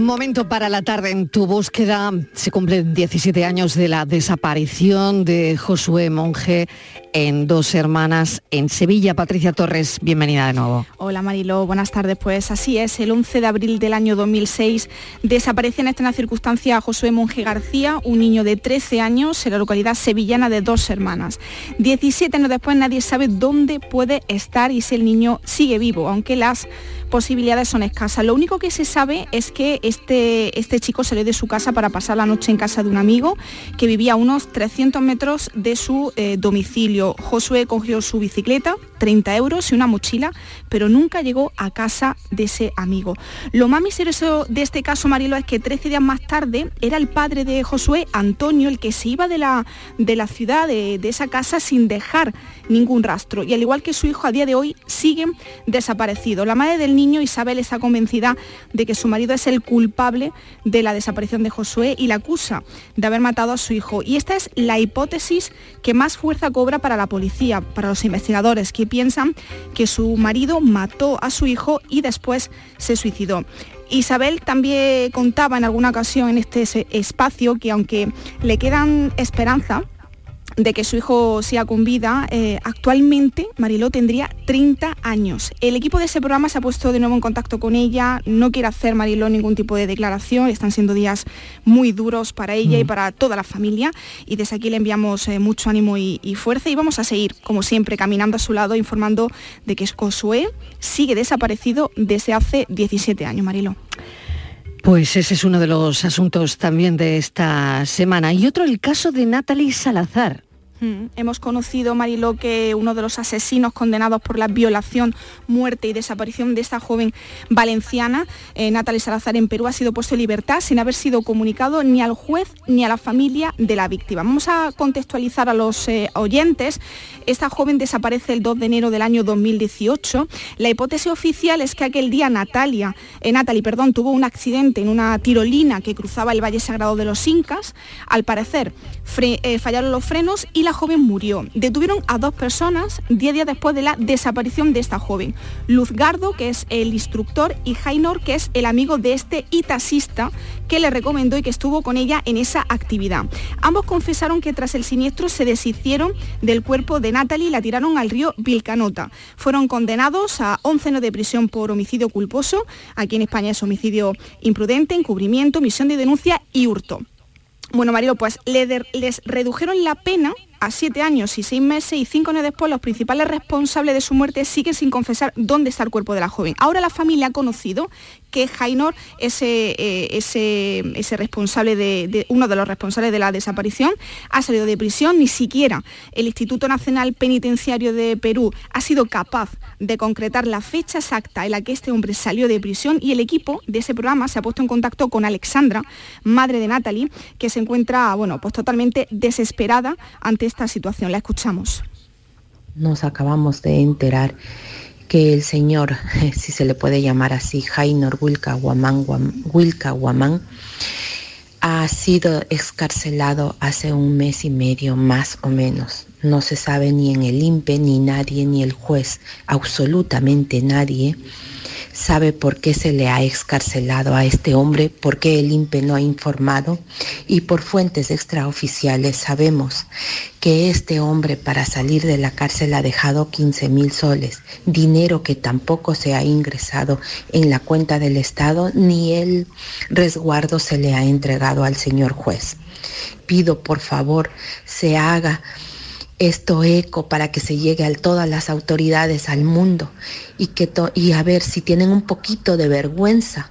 Momento para la tarde en tu búsqueda. Se cumplen 17 años de la desaparición de Josué Monge en Dos Hermanas en Sevilla. Patricia Torres, bienvenida de nuevo. Hola Mariló, buenas tardes. Pues así es, el 11 de abril del año 2006 desaparece en extraña circunstancia Josué Monge García, un niño de 13 años en la localidad sevillana de Dos Hermanas. 17 años después nadie sabe dónde puede estar y si el niño sigue vivo, aunque las posibilidades son escasas. Lo único que se sabe es que este, este chico salió de su casa para pasar la noche en casa de un amigo que vivía a unos 300 metros de su eh, domicilio. Josué cogió su bicicleta 30 euros y una mochila, pero nunca llegó a casa de ese amigo. Lo más misterioso de este caso, Marilo, es que 13 días más tarde era el padre de Josué, Antonio, el que se iba de la, de la ciudad, de, de esa casa, sin dejar ningún rastro. Y al igual que su hijo, a día de hoy siguen desaparecidos. La madre del niño, Isabel, está convencida de que su marido es el culpable de la desaparición de Josué y la acusa de haber matado a su hijo. Y esta es la hipótesis que más fuerza cobra para la policía, para los investigadores, que piensan que su marido mató a su hijo y después se suicidó. Isabel también contaba en alguna ocasión en este espacio que aunque le quedan esperanza, de que su hijo sea con vida, eh, actualmente Mariló tendría 30 años. El equipo de ese programa se ha puesto de nuevo en contacto con ella, no quiere hacer Mariló ningún tipo de declaración, están siendo días muy duros para ella y mm. para toda la familia y desde aquí le enviamos eh, mucho ánimo y, y, fuerza y vamos a seguir, como siempre, caminando a su lado informando de que Josué sigue desaparecido desde hace 17 años, Mariló. Pues ese es uno de los asuntos también de esta semana. Y otro, el caso de Natalie Salazar. Mm, hemos conocido, Mariló, que uno de los asesinos condenados por la violación, muerte y desaparición de esta joven valenciana, eh, Natalie Salazar, en Perú, ha sido puesto en libertad sin haber sido comunicado ni al juez ni a la familia de la víctima. Vamos a contextualizar a los eh, oyentes. Esta joven desaparece el 2 de enero del año 2018. La hipótesis oficial es que aquel día Natalia, eh, Natalie perdón, tuvo un accidente en una tirolina que cruzaba el Valle Sagrado de los Incas. Al parecer, fallaron los frenos y la joven murió. Detuvieron a dos personas 10 días después de la desaparición de esta joven. Luzgardo, que es el instructor, y Jainor, que es el amigo de este y taxista que le recomendó y que estuvo con ella en esa actividad. Ambos confesaron que tras el siniestro se deshicieron del cuerpo de Natalie y la tiraron al río Vilcanota. Fueron condenados a 11 años de prisión por homicidio culposo. Aquí en España es homicidio imprudente, encubrimiento, misión de denuncia y hurto. Bueno, Mario, pues les redujeron la pena a siete años y seis meses y cinco años después los principales responsables de su muerte siguen sin confesar dónde está el cuerpo de la joven. Ahora la familia ha conocido que Jainor, ese, eh, responsable de, uno de los responsables de la desaparición, ha salido de prisión. Ni siquiera el Instituto Nacional Penitenciario de Perú ha sido capaz de concretar la fecha exacta en la que este hombre salió de prisión y el equipo de ese programa se ha puesto en contacto con Alexandra, madre de Natalie, que se encuentra bueno, pues totalmente desesperada ante esta situación. La escuchamos. Nos acabamos de enterar que el señor, si se le puede llamar así, Jainor Wilka Guamán, ha sido excarcelado hace un mes y medio más o menos. No se sabe ni en el INPE, ni nadie, ni el juez, absolutamente nadie sabe por qué se le ha excarcelado a este hombre, por qué el INPE no ha informado y por fuentes extraoficiales sabemos que este hombre para salir de la cárcel ha dejado 15 mil soles, dinero que tampoco se ha ingresado en la cuenta del Estado ni el resguardo se le ha entregado al señor juez. Pido por favor se haga esto eco para que se llegue a todas las autoridades al mundo y, que y a ver si tienen un poquito de vergüenza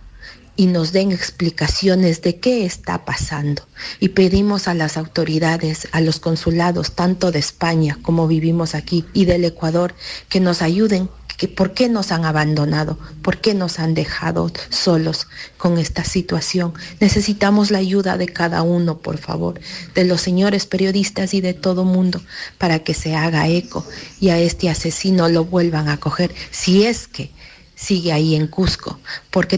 y nos den explicaciones de qué está pasando. Y pedimos a las autoridades, a los consulados, tanto de España como vivimos aquí y del Ecuador, que nos ayuden por qué nos han abandonado, por qué nos han dejado solos con esta situación. Necesitamos la ayuda de cada uno, por favor, de los señores periodistas y de todo mundo, para que se haga eco y a este asesino lo vuelvan a coger, si es que sigue ahí en Cusco, porque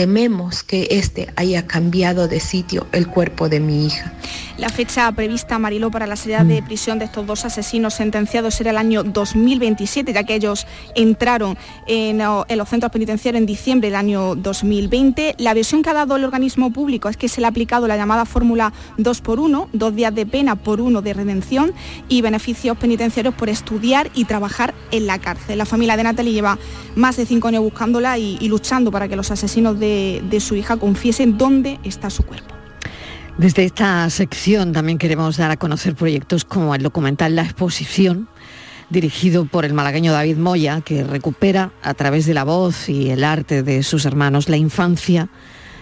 tememos que este haya cambiado de sitio el cuerpo de mi hija. La fecha prevista, Mariló, para la salida de mm. prisión de estos dos asesinos sentenciados era el año 2027, ya que ellos entraron en, los centros penitenciarios en diciembre del año 2020. La versión que ha dado el organismo público es que se le ha aplicado la llamada fórmula 2 por 1, dos días de pena por uno de redención y beneficios penitenciarios por estudiar y trabajar en la cárcel. La familia de Natalie lleva más de cinco años buscándola y, luchando para que los asesinos de, de su hija confiesen dónde está su cuerpo. Desde esta sección también queremos dar a conocer proyectos como el documental La Exposición, dirigido por el malagueño David Moya, que recupera a través de la voz y el arte de sus hermanos la infancia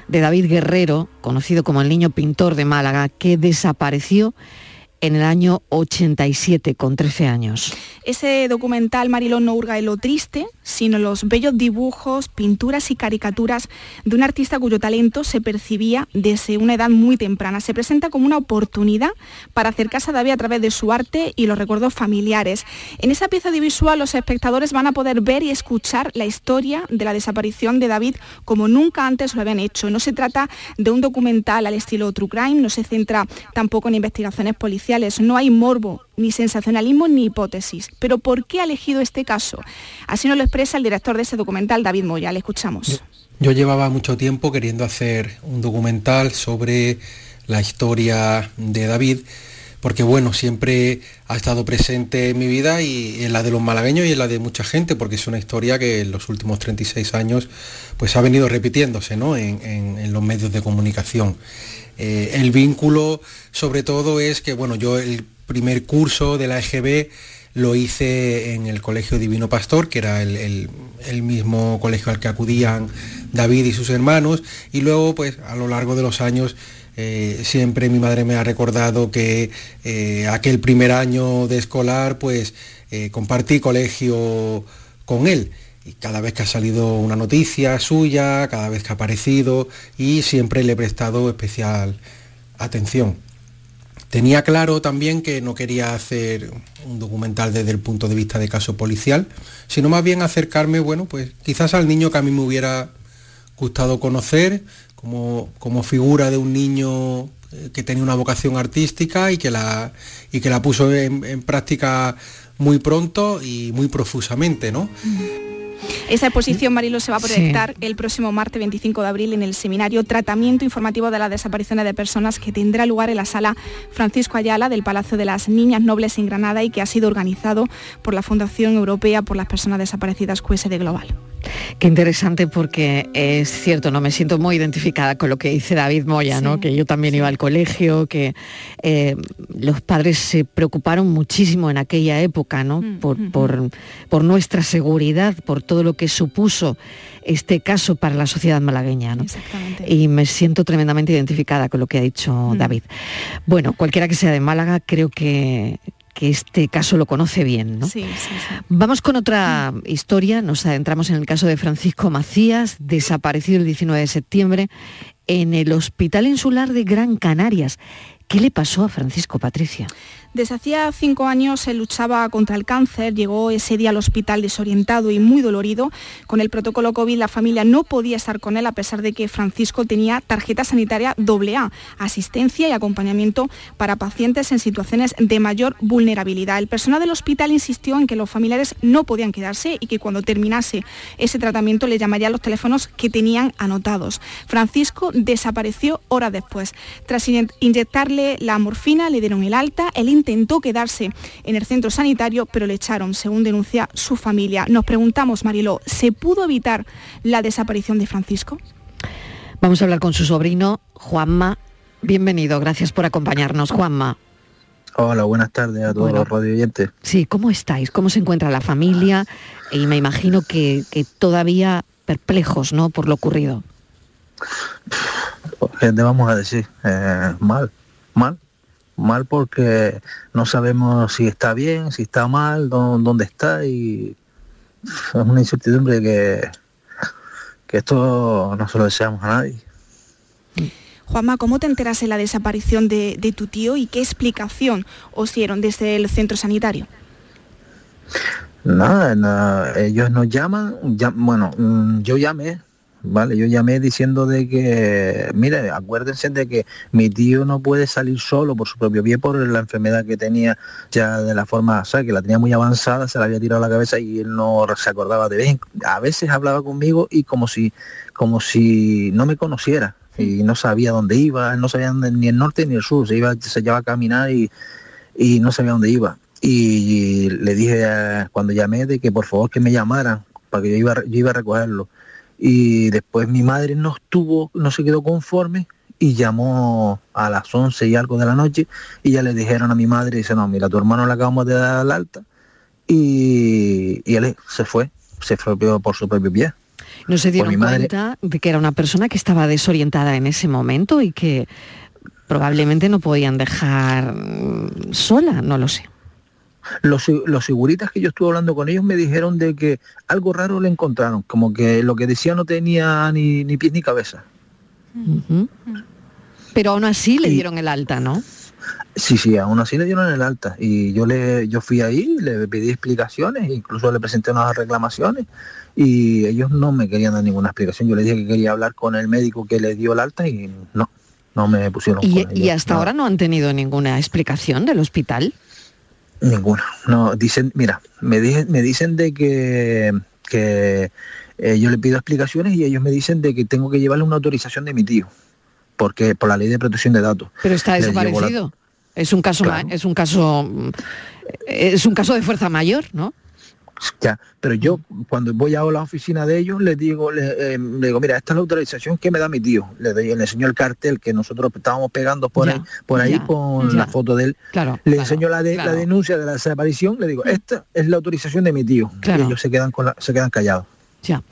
de David Guerrero, conocido como el niño pintor de Málaga, que desapareció en el año 87, con 13 años. Ese documental, Marilón, no hurga en lo triste, sino los bellos dibujos, pinturas y caricaturas de un artista cuyo talento se percibía desde una edad muy temprana. Se presenta como una oportunidad para acercarse a David a través de su arte y los recuerdos familiares. En esa pieza audiovisual los espectadores van a poder ver y escuchar la historia de la desaparición de David como nunca antes lo habían hecho. No se trata de un documental al estilo True Crime, no se centra tampoco en investigaciones policiales, no hay morbo, ni sensacionalismo, ni hipótesis. Pero ¿por qué ha elegido este caso? Así nos lo expresa el director de ese documental, David Moya. Le escuchamos. Yo llevaba mucho tiempo queriendo hacer un documental sobre la historia de David, porque bueno, siempre ha estado presente en mi vida y en la de los malagueños y en la de mucha gente, porque es una historia que en los últimos 36 años pues ha venido repitiéndose ¿no? en, los medios de comunicación. Eh, el vínculo sobre todo es que bueno, yo el primer curso de la EGB lo hice en el Colegio Divino Pastor, que era el, mismo colegio al que acudían David y sus hermanos, y luego pues a lo largo de los años eh, siempre mi madre me ha recordado que eh, aquel primer año de escolar pues eh, compartí colegio con él. Y cada vez que ha salido una noticia suya, cada vez que ha aparecido, y siempre le he prestado especial atención. Tenía claro también que no quería hacer un documental desde el punto de vista de caso policial, sino más bien acercarme, bueno, pues quizás al niño que a mí me hubiera gustado conocer, como, como figura de un niño eh, que tenía una vocación artística y que la, y que la puso en, en práctica muy pronto y muy profusamente, ¿no? Esa exposición, Marilo, se va a proyectar el próximo martes 25 de abril en el seminario Tratamiento Informativo de las Desapariciones de Personas que tendrá lugar en la sala Francisco Ayala del Palacio de las Niñas Nobles en Granada y que ha sido organizado por la Fundación Europea por las Personas Desaparecidas QSD Global. Qué interesante porque es cierto, no me siento muy identificada con lo que dice David Moya, ¿no? que yo también iba al colegio, que eh, los padres se preocuparon muchísimo en aquella época ¿no? Mm, por, por, nuestra seguridad, por todo lo que supuso este caso para la sociedad malagueña. Y me siento tremendamente identificada con lo que ha dicho mm. David. Bueno, cualquiera que sea de Málaga, creo que, que este caso lo conoce bien. ¿no? Vamos con otra historia, nos adentramos en el caso de Francisco Macías, desaparecido el 19 de septiembre en el Hospital Insular de Gran Canarias. ¿Qué le pasó a Francisco Patricia? Desde hacía cinco años se luchaba contra el cáncer, llegó ese día al hospital desorientado y muy dolorido. Con el protocolo COVID la familia no podía estar con él a pesar de que Francisco tenía tarjeta sanitaria AA, asistencia y acompañamiento para pacientes en situaciones de mayor vulnerabilidad. El personal del hospital insistió en que los familiares no podían quedarse y que cuando terminase ese tratamiento le llamaría a los teléfonos que tenían anotados. Francisco desapareció horas después. Tras inyectarle la morfina le dieron el alta, el intentó quedarse en el centro sanitario, pero le echaron, según denuncia su familia. Nos preguntamos, Mariló, ¿se pudo evitar la desaparición de Francisco? Vamos a hablar con su sobrino, Juanma. Bienvenido, gracias por acompañarnos, Juanma. Hola, buenas tardes a todos los radio oyentes. Sí, ¿cómo estáis? ¿Cómo se encuentra la familia? Y me imagino que, todavía perplejos, ¿no? Por lo ocurrido. ¿Qué te vamos a decir? Eh, mal, mal, mal porque no sabemos si está bien, si está mal, dónde está y es una incertidumbre que, que esto no se lo deseamos a nadie. Juanma, ¿cómo te enteras de la desaparición de, tu tío y qué explicación os dieron desde el centro sanitario? Nada, ellos nos llaman, bueno, mm, yo llamé Vale, yo llamé diciendo de que, mire, acuérdense de que mi tío no puede salir solo por su propio pie por la enfermedad que tenía ya de la forma, o sea, que la tenía muy avanzada, se la había tirado a la cabeza y él no se acordaba de ver. A veces hablaba conmigo y como si, como si no me conociera y no sabía dónde iba, no sabía ni el norte ni el sur, se iba, se llevaba a caminar y, y no sabía dónde iba. Y le dije cuando llamé de que por favor que me llamaran para que yo iba, yo iba a recogerlo y después mi madre no estuvo, no se quedó conforme y llamó a las 11 y algo de la noche y ya le dijeron a mi madre, dice, no, mira, tu hermano le acabamos de dar al alta y, y él se fue, se fue por su propio pie. ¿No se dieron cuenta de que era una persona que estaba desorientada en ese momento y que probablemente no podían dejar mm, sola, no lo sé. Los, los seguritas que yo estuve hablando con ellos me dijeron de que algo raro le encontraron, como que lo que decía no tenía ni, ni pies ni cabeza. Pero aún así le dieron el alta, ¿no? Sí, sí, aún así le dieron el alta y yo le yo fui ahí, le pedí explicaciones, incluso le presenté unas reclamaciones y ellos no me querían dar ninguna explicación. Yo le dije que quería hablar con el médico que le dio el alta y no, no me pusieron Y, con y hasta no, ahora no han tenido ninguna explicación del hospital. Ninguna. No, dicen, mira, me dicen, me dicen de que que eh, yo le pido explicaciones y ellos me dicen de que tengo que llevarle una autorización de mi tío, porque por la ley de protección de datos. Pero está la- desaparecido. Es un caso, es un caso, mm, es un caso de fuerza mayor, ¿no? Ya, pero yo cuando voy a la oficina de ellos les digo, le, eh, digo, mira, esta es la autorización que me da mi tío. Le doy, le enseño el cartel que nosotros estábamos pegando por Ya, ahí, por ahí ya, con ya. la foto de él. Claro. Le claro, enseño la, de, claro. la denuncia de la desaparición, le digo, esta es la autorización de mi tío. Claro. Y ellos se quedan con la- se quedan callados. Ya.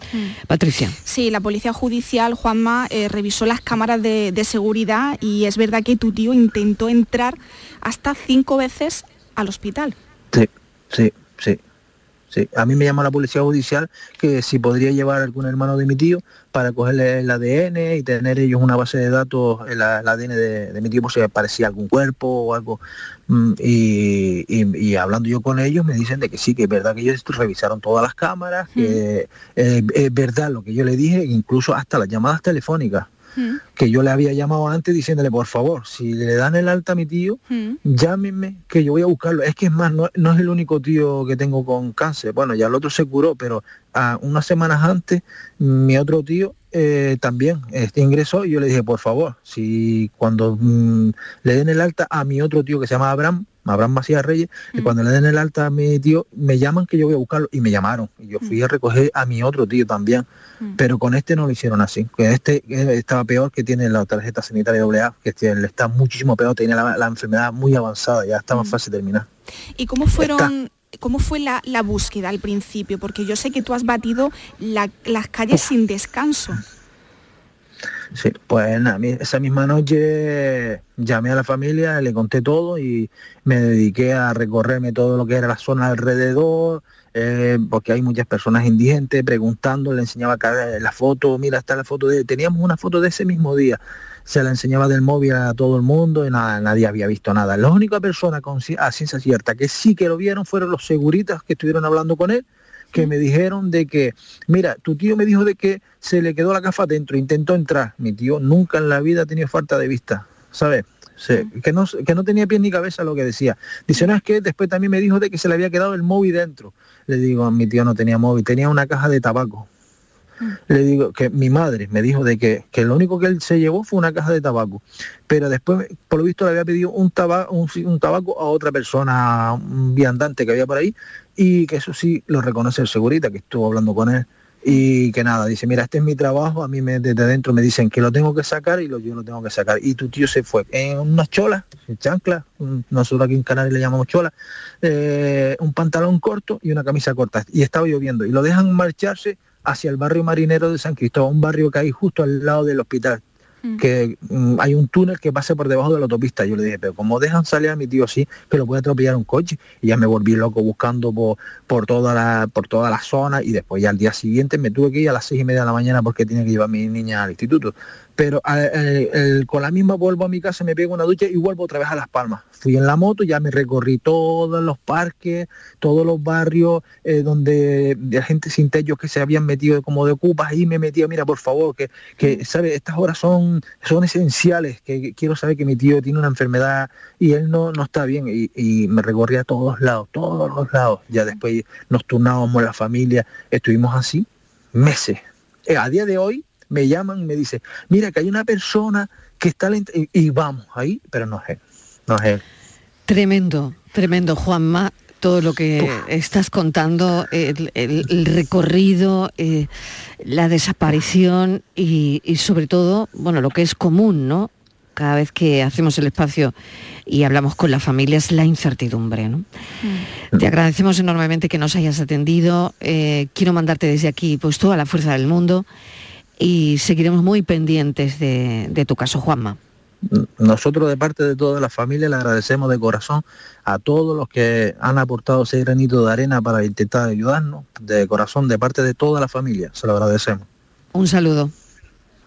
Patricia. Sí, la policía judicial, Juanma, eh, revisó las cámaras de, de seguridad y es verdad que tu tío intentó entrar hasta cinco veces al hospital. Sí, sí, sí. Sí, a mí me llama la policía judicial que si podría llevar algún hermano de mi tío para cogerle el ADN y tener ellos una base de datos, el, el ADN de, de mi tío por si aparecía algún cuerpo o algo. Mm, Y, y- y hablando yo con ellos me dicen de que sí, que es verdad que ellos revisaron todas las cámaras, que eh, es verdad lo que yo le dije, incluso hasta las llamadas telefónicas que yo le había llamado antes diciéndole, por favor, si le dan el alta a mi tío, llámenme que yo voy a buscarlo. Es que es más, no, no es el único tío que tengo con cáncer. Bueno, ya el otro se curó, pero a unas semanas antes, mi otro tío eh, también este ingresó y yo le dije, por favor, si cuando mm, le den el alta a mi otro tío que se llama Abraham, Abraham Macías Reyes, que cuando le den el alta a mi tío, me llaman que yo voy a buscarlo y me llamaron. Y yo fui a recoger a mi otro tío también. Pero con este no lo hicieron así. Que este estaba peor que tiene la tarjeta sanitaria AA, que tiene- está muchísimo peor, tiene la, la enfermedad muy avanzada, ya está más fácil de terminar. ¿Y cómo fueron, cómo fue la, la búsqueda al principio? Porque yo sé que tú has batido la- las calles sin descanso. Sí, pues nada, esa misma noche llamé a la familia, le conté todo y me dediqué a recorrerme todo lo que era la zona alrededor, eh, porque hay muchas personas indigentes preguntando, le enseñaba la foto, mira, está la foto de, teníamos una foto de ese mismo día, se la enseñaba del móvil a todo el mundo y nada, nadie había visto nada. La única persona con, a ciencia cierta que sí que lo vieron fueron los seguritas que estuvieron hablando con él, que me dijeron de que, mira, tu tío me dijo de que se le quedó la gafa dentro, intentó entrar. Mi tío nunca en la vida ha tenido falta de vista, ¿sabes? Sí, que, no, que no tenía pie ni cabeza lo que decía. Dice, no, es que después también me dijo de que se le había quedado el móvil dentro. Le digo, mi tío no tenía móvil, tenía una caja de tabaco. Le digo que mi madre me dijo de que, que lo único que él se llevó fue una caja de tabaco. Pero después, por lo visto, le había pedido un, taba- un, un tabaco a otra persona, un viandante que había por ahí, y que eso sí lo reconoce el segurita, que estuvo hablando con él. Y que nada, dice, mira, este es mi trabajo, a mí desde dentro me dicen que lo tengo que sacar y lo, yo lo tengo que sacar. Y tu tío se fue en unas cholas, en chanclas, nosotros aquí en Canarias le llamamos cholas, eh, un pantalón corto y una camisa corta. Y estaba lloviendo. Y lo dejan marcharse hacia el barrio marinero de San Cristóbal, un barrio que hay justo al lado del hospital que mm, hay un túnel que pasa por debajo de la autopista. Yo le dije, pero como dejan salir a mi tío así, que lo puede atropellar un coche? Y ya me volví loco buscando por, por toda la, por toda la zona y después ya al día siguiente me tuve que ir a las seis y media de la mañana porque tenía que llevar a mi niña al instituto. Pero el- el- con la misma vuelvo a mi casa, me pego una ducha y vuelvo otra vez a Las Palmas. Fui en la moto, ya me recorrí todos los parques, todos los barrios eh, donde de gente sin techos que se habían metido como de ocupas y me metía, mira, por favor, que, que ¿sabe? Estas horas son, son esenciales, que, que quiero saber que mi tío tiene una enfermedad y él no, no está bien. Y, y me recorrí a todos lados, todos los lados. Ya después nos turnábamos la familia, estuvimos así meses. Eh, a día de hoy me llaman y me dicen, mira que hay una persona que está lenta y, y vamos ahí, pero no es él, no es él. Tremendo, tremendo, Juanma, todo lo que estás contando, el, el- el recorrido, eh, la desaparición y, y sobre todo, bueno, lo que es común, ¿no? Cada vez que hacemos el espacio y hablamos con la familia es la incertidumbre, ¿no? Te agradecemos enormemente que nos hayas atendido. eh, quiero mandarte desde aquí pues toda la fuerza del mundo y seguiremos muy pendientes de, de tu caso, Juanma. nosotros de parte de toda la familia le agradecemos de corazón a todos los que han aportado ese granito de arena para intentar ayudarnos, de corazón, de parte de toda la familia, se lo agradecemos. Un saludo.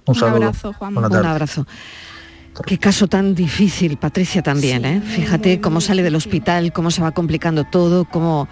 Un, saludo. abrazo, Juan. Un abrazo. Qué caso tan difícil, Patricia, también, ¿eh? Fíjate cómo sale del hospital, cómo se va complicando todo, cómo,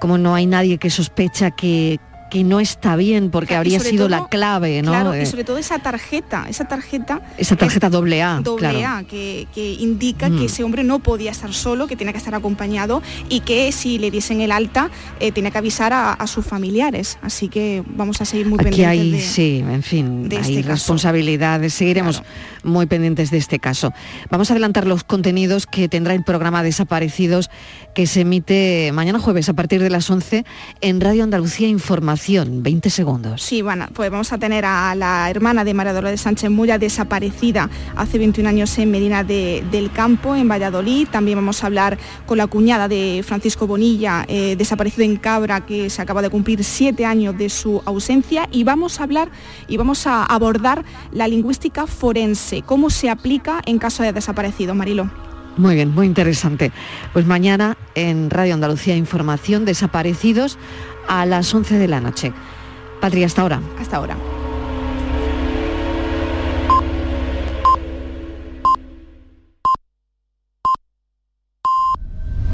cómo no hay nadie que sospecha que, que no está bien, porque habría sido todo, la clave, ¿no? Claro, Eh, y sobre todo esa tarjeta, esa tarjeta esa tarjeta doble A, doble claro. A que, que indica Mm. que ese hombre no podía estar solo, que tenía que estar acompañado y que si le diesen el alta eh, tenía que avisar a, a sus familiares. Así que vamos a seguir muy Aquí pendientes hay, de, sí, en fin, de hay este caso. responsabilidades. Seguiremos muy pendientes de este caso. Vamos a adelantar los contenidos que tendrá el programa Desaparecidos que se emite mañana jueves a partir de las 11 en Radio Andalucía Información. 20 segundos. Sí, bueno, pues vamos a tener a la hermana de María Dolores Sánchez Mulla desaparecida hace 21 años en Medina de- del Campo, en Valladolid. También vamos a hablar con la cuñada de Francisco Bonilla, eh, desaparecido en Cabra, que se acaba de cumplir siete años de su ausencia. Y vamos a hablar y vamos a abordar la lingüística forense, cómo se aplica en caso de desaparecido, Marilo. Muy bien, muy interesante. Pues mañana en Radio Andalucía Información Desaparecidos a las 11 de la noche. Patria, hasta ahora. Hasta ahora.